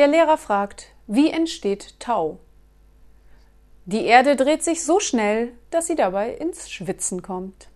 Der Lehrer fragt, wie entsteht Tau? Die Erde dreht sich so schnell, dass sie dabei ins Schwitzen kommt.